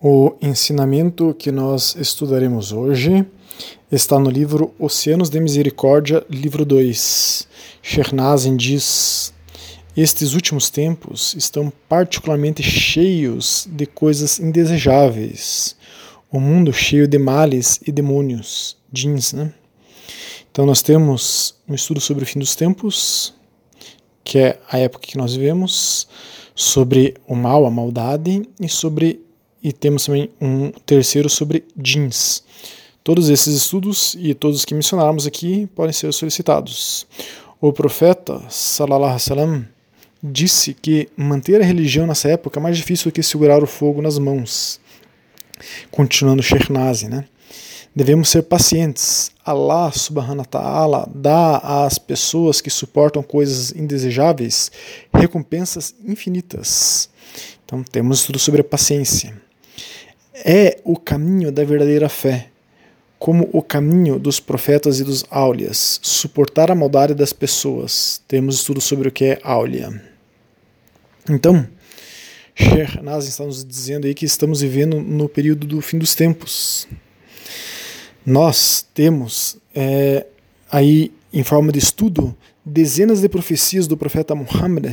O ensinamento que nós estudaremos hoje está no livro Oceanos de Misericórdia, livro 2. Shernazin diz: Estes últimos tempos estão particularmente cheios de coisas indesejáveis. O mundo cheio de males e demônios. Jeans, né? Então nós temos um estudo sobre o fim dos tempos, que é a época que nós vivemos, sobre o mal, a maldade e sobre e temos também um terceiro sobre jeans. Todos esses estudos e todos os que mencionarmos aqui podem ser solicitados. O profeta, salallahu alaihi disse que manter a religião nessa época é mais difícil do que segurar o fogo nas mãos. Continuando Shekhnaz, né? Devemos ser pacientes. Allah subhanahu wa ta'ala dá às pessoas que suportam coisas indesejáveis recompensas infinitas. Então temos estudo sobre a paciência é o caminho da verdadeira fé, como o caminho dos profetas e dos áulias, suportar a maldade das pessoas. Temos estudo sobre o que é áulia. Então, Sheikh Nazim está nos dizendo aí que estamos vivendo no período do fim dos tempos. Nós temos é, aí, em forma de estudo, dezenas de profecias do profeta Muhammad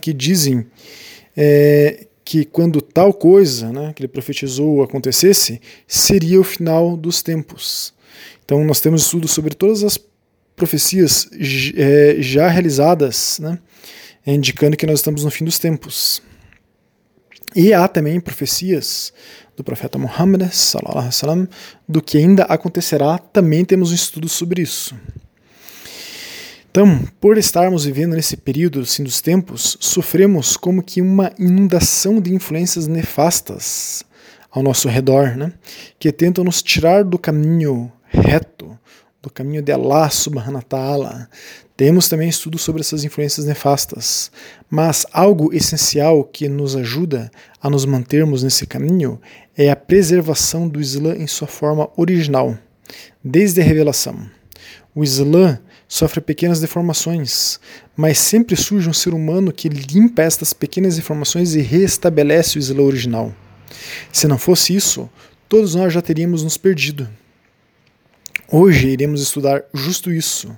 que dizem é, que quando tal coisa né, que ele profetizou acontecesse, seria o final dos tempos. Então nós temos estudos sobre todas as profecias é, já realizadas, né, indicando que nós estamos no fim dos tempos. E há também profecias do profeta Muhammad sallam, do que ainda acontecerá, também temos um estudo sobre isso. Então, por estarmos vivendo nesse período assim, dos tempos, sofremos como que uma inundação de influências nefastas ao nosso redor, né? que tentam nos tirar do caminho reto, do caminho de Allah subhanahu wa ta'ala. Temos também estudos sobre essas influências nefastas, mas algo essencial que nos ajuda a nos mantermos nesse caminho é a preservação do Islã em sua forma original, desde a revelação. O Islã sofre pequenas deformações, mas sempre surge um ser humano que limpa estas pequenas deformações e restabelece o Islã original. Se não fosse isso, todos nós já teríamos nos perdido. Hoje iremos estudar justo isso.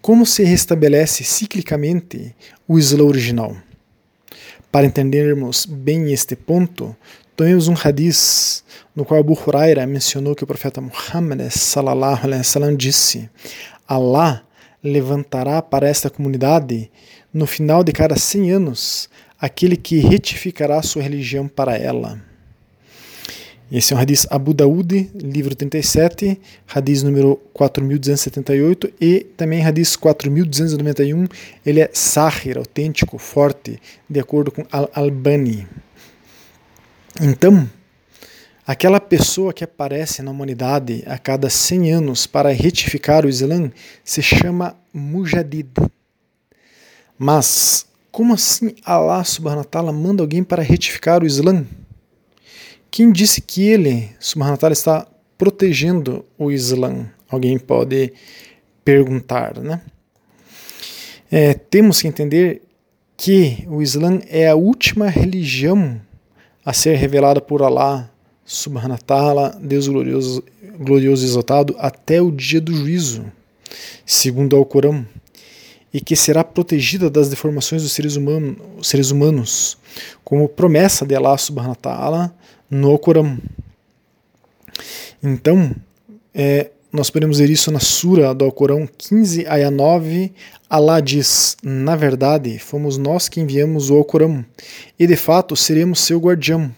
Como se restabelece ciclicamente o Islã original. Para entendermos bem este ponto, tomemos um hadith no qual Abu Huraira mencionou que o profeta Muhammad sallallahu alaihi wasallam disse: Allah levantará para esta comunidade, no final de cada 100 anos, aquele que retificará sua religião para ela. Esse é um hadith Abu Daud, livro 37, hadith número 4278 e também hadith 4291, ele é sahir, autêntico, forte, de acordo com Al-Albani. Então, Aquela pessoa que aparece na humanidade a cada 100 anos para retificar o Islã se chama Mujadid. Mas como assim Allah subhanahu wa ta'ala manda alguém para retificar o Islã? Quem disse que ele, subhanahu wa ta'ala, está protegendo o Islã? Alguém pode perguntar, né? É, temos que entender que o Islã é a última religião a ser revelada por Allah Subhanahu Ta'ala, Deus glorioso, glorioso e exaltado, até o dia do juízo, segundo ao Corão, e que será protegida das deformações dos seres, humano, seres humanos, como promessa de Allah Subhanahu Ta'ala no Corão. Então, é, nós podemos ver isso na Sura do Alcorão 15, aya 9. Allah diz: Na verdade, fomos nós que enviamos o Alcorão, e de fato seremos seu guardião.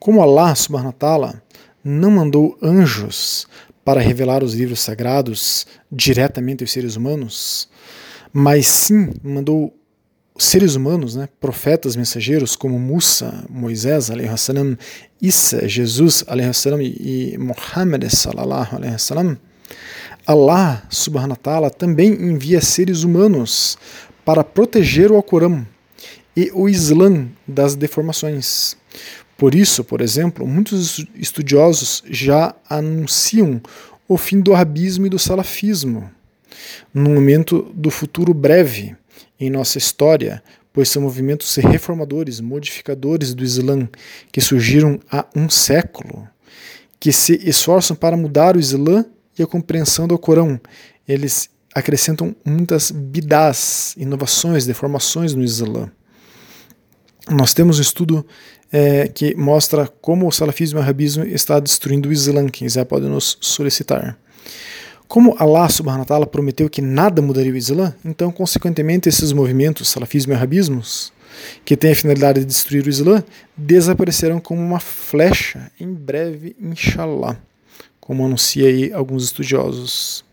Como Allah subhanahu ta'ala não mandou anjos para revelar os livros sagrados diretamente aos seres humanos, mas sim mandou seres humanos, né, profetas, mensageiros como Musa, Moisés, salam, Isa, Jesus salam, e Muhammad sallallahu salam, Allah subhanahu wa ta'ala também envia seres humanos para proteger o Alcorão e o Islã das deformações. Por isso, por exemplo, muitos estudiosos já anunciam o fim do arabismo e do salafismo, num momento do futuro breve em nossa história, pois são movimentos reformadores, modificadores do Islã, que surgiram há um século, que se esforçam para mudar o Islã e a compreensão do Corão. Eles acrescentam muitas bidás, inovações, deformações no Islã. Nós temos um estudo é, que mostra como o salafismo e o arabismo está destruindo o Islã. Quem quiser pode nos solicitar. Como Allah subhanahu wa ta'ala prometeu que nada mudaria o Islã, então, consequentemente, esses movimentos, salafismo e arabismos, que têm a finalidade de destruir o Islã, desaparecerão como uma flecha em breve, inshallah, como anuncia aí alguns estudiosos.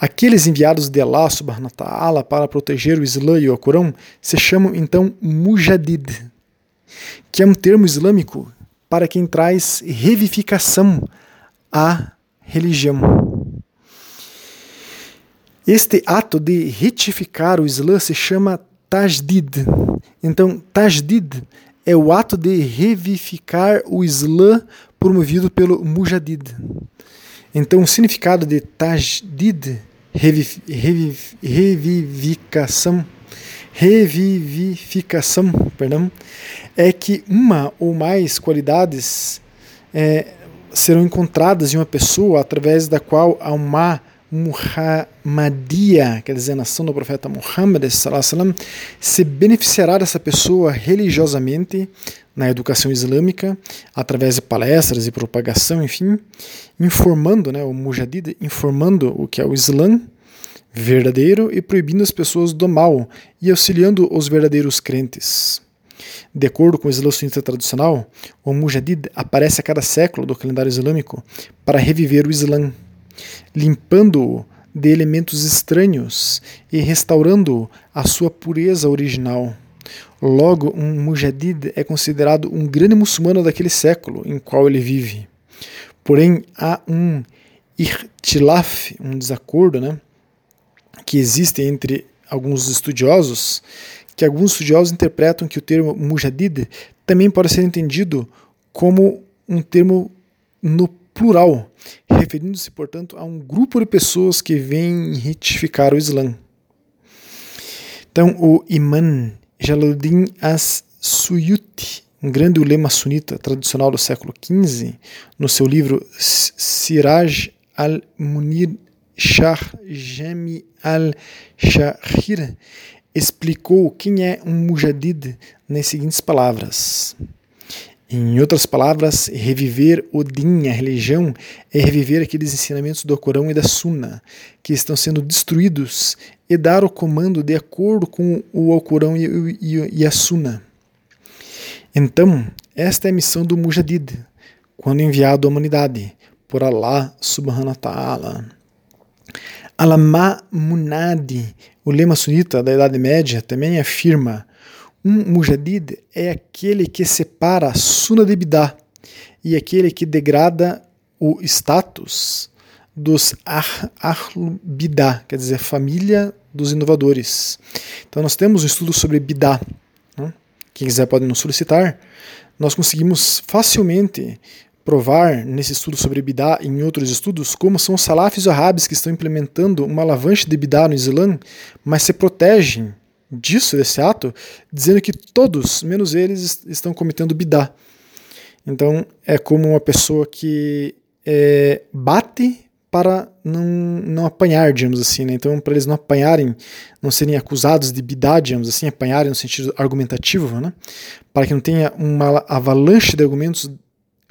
Aqueles enviados de Allah subhanahu wa ta'ala para proteger o Islã e o Corão se chamam então mujadid, que é um termo islâmico para quem traz revivificação à religião. Este ato de retificar o Islã se chama tajdid. Então, tajdid é o ato de revivificar o Islã promovido pelo Mujadid. Então, o significado de tajdid, reviv, reviv, revivificação, revivificação, perdão, é que uma ou mais qualidades é, serão encontradas em uma pessoa através da qual há uma Muhammadia, quer dizer, a nação do profeta Muhammad, se beneficiará dessa pessoa religiosamente na educação islâmica, através de palestras e propagação, enfim, informando, né, o Mujadid, informando o que é o Islã verdadeiro e proibindo as pessoas do mal e auxiliando os verdadeiros crentes. De acordo com o Islã sunita tradicional, o Mujadid aparece a cada século do calendário islâmico para reviver o Islã limpando-o de elementos estranhos e restaurando a sua pureza original. Logo, um mujadid é considerado um grande muçulmano daquele século em qual ele vive. Porém, há um irtilaf, um desacordo, né, que existe entre alguns estudiosos, que alguns estudiosos interpretam que o termo mujadid também pode ser entendido como um termo no plural, referindo-se, portanto, a um grupo de pessoas que vêm retificar o Islã. Então, o Imam Jalaluddin As-Suyuti, um grande ulema sunita tradicional do século XV, no seu livro Siraj al-Munir Shah Jami al-Shahir, explicou quem é um mujadid nas seguintes palavras. Em outras palavras, reviver o din, a religião, é reviver aqueles ensinamentos do Corão e da Sunna que estão sendo destruídos e dar o comando de acordo com o Alcorão e, e, e a Sunna. Então, esta é a missão do Mujadid, quando enviado à humanidade por Allah subhanahu wa ta'ala. Alama Munadi, o lema sunita da Idade Média, também afirma um mujadid é aquele que separa a suna de bidá e aquele que degrada o status dos ahlul bidá, quer dizer, família dos inovadores. Então nós temos um estudo sobre bidá. Né? Quem quiser pode nos solicitar. Nós conseguimos facilmente provar nesse estudo sobre bidá e em outros estudos como são os salafis árabes que estão implementando uma alavanche de bidá no Islã, mas se protegem disso, desse ato, dizendo que todos, menos eles, estão cometendo bidá. Então é como uma pessoa que é, bate para não, não apanhar, digamos assim. Né? Então, para eles não apanharem, não serem acusados de bidá, digamos assim, apanharem no sentido argumentativo, né? para que não tenha uma avalanche de argumentos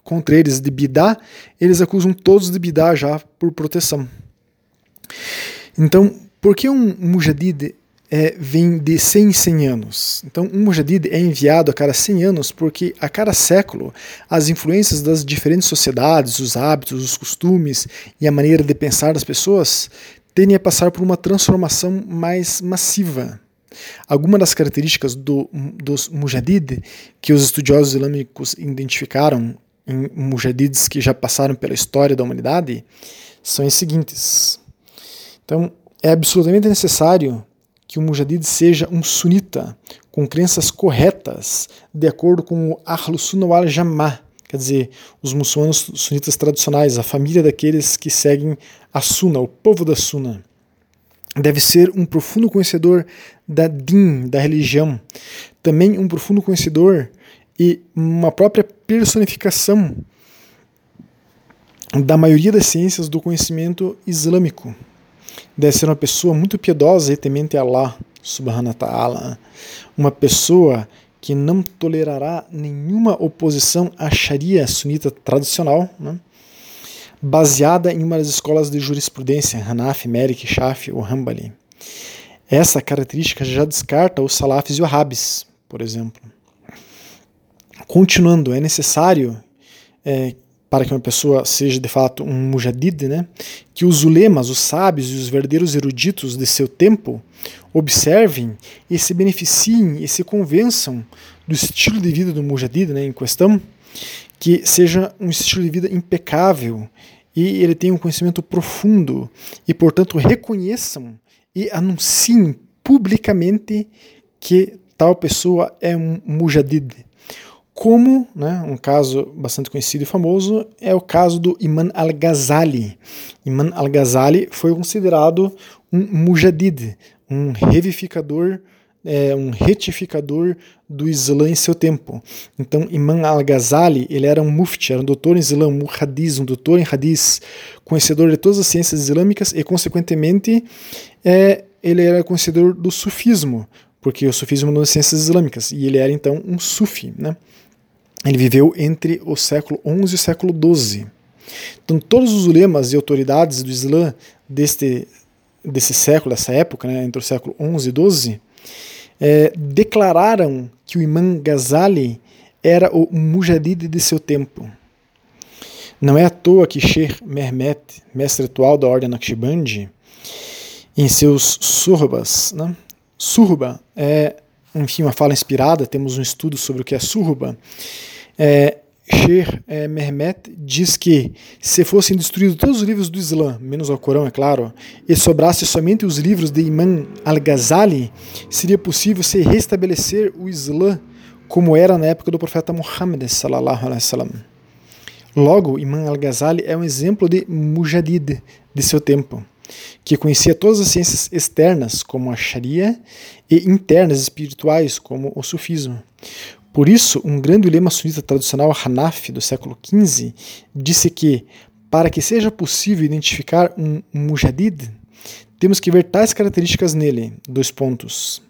contra eles de bidá, eles acusam todos de bidá já por proteção. Então, por que um mujadid é, vem de 100 em 100 anos. Então, um mujadid é enviado a cada 100 anos porque a cada século as influências das diferentes sociedades, os hábitos, os costumes e a maneira de pensar das pessoas tendem a passar por uma transformação mais massiva. Algumas das características do, dos mujadid que os estudiosos islâmicos identificaram em mujadids que já passaram pela história da humanidade são as seguintes. Então, é absolutamente necessário que o mujadid seja um sunita, com crenças corretas, de acordo com o Ahlus Sunnah wal Jama'ah, quer dizer, os muçulmanos sunitas tradicionais, a família daqueles que seguem a Sunna, o povo da Sunna. deve ser um profundo conhecedor da din, da religião, também um profundo conhecedor e uma própria personificação da maioria das ciências do conhecimento islâmico. Deve ser uma pessoa muito piedosa e temente a Allah, subhanahu wa ta'ala. Uma pessoa que não tolerará nenhuma oposição à Sharia sunita tradicional, né? baseada em uma das escolas de jurisprudência, Hanafi, Malik, Shafi ou Hanbali. Essa característica já descarta os salafis e wahhabis, por exemplo. Continuando, é necessário é, para que uma pessoa seja de fato um mujadid, né, que os ulemas, os sábios e os verdadeiros eruditos de seu tempo observem e se beneficiem e se convençam do estilo de vida do mujadid né, em questão, que seja um estilo de vida impecável e ele tenha um conhecimento profundo e, portanto, reconheçam e anunciem publicamente que tal pessoa é um mujadid como né, um caso bastante conhecido e famoso é o caso do Imam al-Ghazali. Imam al-Ghazali foi considerado um mujadid, um revificador, é, um retificador do Islã em seu tempo. Então, Imam al-Ghazali ele era um mufti, era um doutor em Islã, um hadith, um doutor em hadith, conhecedor de todas as ciências islâmicas e, consequentemente, é, ele era conhecedor do sufismo, porque o sufismo é uma das ciências islâmicas, e ele era então um sufi, né? Ele viveu entre o século XI e o século XII. Então, todos os ulemas e autoridades do Islã deste, desse século, dessa época, né, entre o século XI e XII, é, declararam que o Imam Ghazali era o mujadid de seu tempo. Não é à toa que Sheikh Mehmet, mestre atual da ordem Naqshbandi, em seus surbas, né? surba é enfim, uma fala inspirada, temos um estudo sobre o que é surba. É, Sheikh é, Mehmet diz que se fossem destruídos todos os livros do Islã, menos o Corão, é claro, e sobrasse somente os livros de Imam al-Ghazali, seria possível se restabelecer o Islã como era na época do profeta Muhammad sallallahu alaihi wasallam. Logo, Imam al-Ghazali é um exemplo de mujadid de seu tempo que conhecia todas as ciências externas, como a Sharia, e internas espirituais, como o sufismo. Por isso, um grande lema sunita tradicional Hanafi do século XV disse que, para que seja possível identificar um mujadid, temos que ver tais características nele. Dois pontos.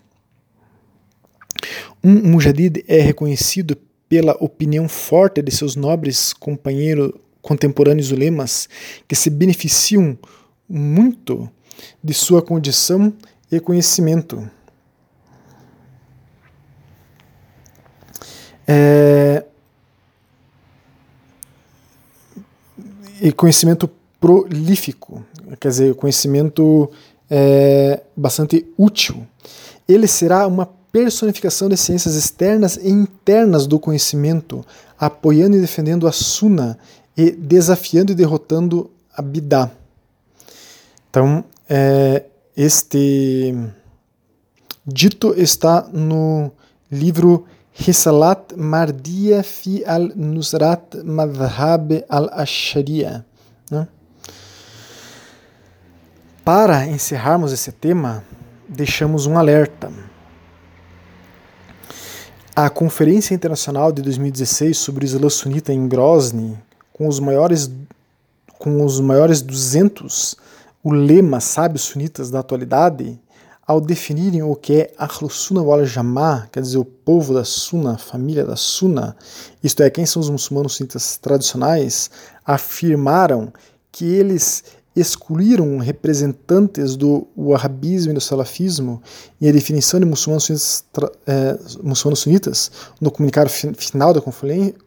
Um mujadid é reconhecido pela opinião forte de seus nobres companheiros contemporâneos ulemas que se beneficiam muito de sua condição e conhecimento. É, e conhecimento prolífico, quer dizer, conhecimento é, bastante útil. Ele será uma personificação de ciências externas e internas do conhecimento, apoiando e defendendo a Suna e desafiando e derrotando a Bidá. Então, é, este dito está no livro Risalat Mardia fi al-Nusrat Madhhab al-Ashariya. Né? Para encerrarmos esse tema, deixamos um alerta. A Conferência Internacional de 2016 sobre o Islã Sunita em Grozny, com os maiores, com os maiores 200 o lema sábios sunitas da atualidade, ao definirem o que é Ahlus Sunnah wal Jamaa, quer dizer, o povo da Sunna, família da Sunna, isto é, quem são os muçulmanos sunitas tradicionais, afirmaram que eles excluíram representantes do wahhabismo e do salafismo e a definição de muçulmanos sunitas, é, muçulmanos sunitas no comunicado final da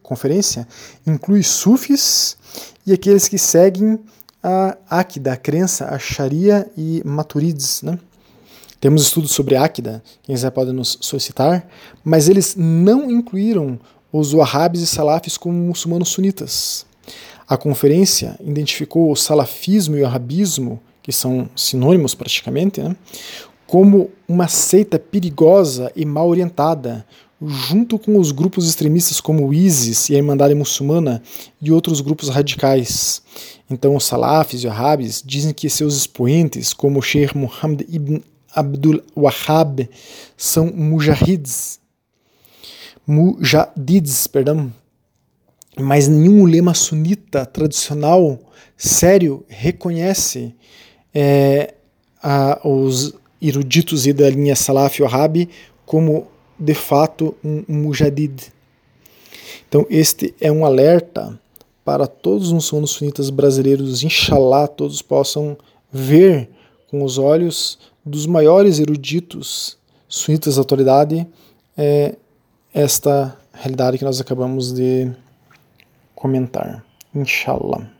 conferência inclui sufis e aqueles que seguem a Akida, a crença, a Sharia e Maturides. Né? Temos estudos sobre Akida, quem quiser pode nos solicitar, mas eles não incluíram os Wahhabis e Salafis como muçulmanos sunitas. A conferência identificou o salafismo e o wahhabismo, que são sinônimos praticamente, né, como uma seita perigosa e mal orientada, junto com os grupos extremistas como o ISIS e a Irmandade Muçulmana e outros grupos radicais. Então, os salafis e wahhabis dizem que seus expoentes, como o Sheikh Muhammad ibn Abdul Wahhab, são mujahids, mujadids, perdão, mas nenhum lema sunita tradicional sério reconhece é, a, os eruditos e da linha Salaf e Wahhabi como de fato um, um mujadid. Então este é um alerta para todos os sunitas brasileiros, inshallah, todos possam ver com os olhos dos maiores eruditos sunitas da atualidade é, esta realidade que nós acabamos de comentar. Inshallah.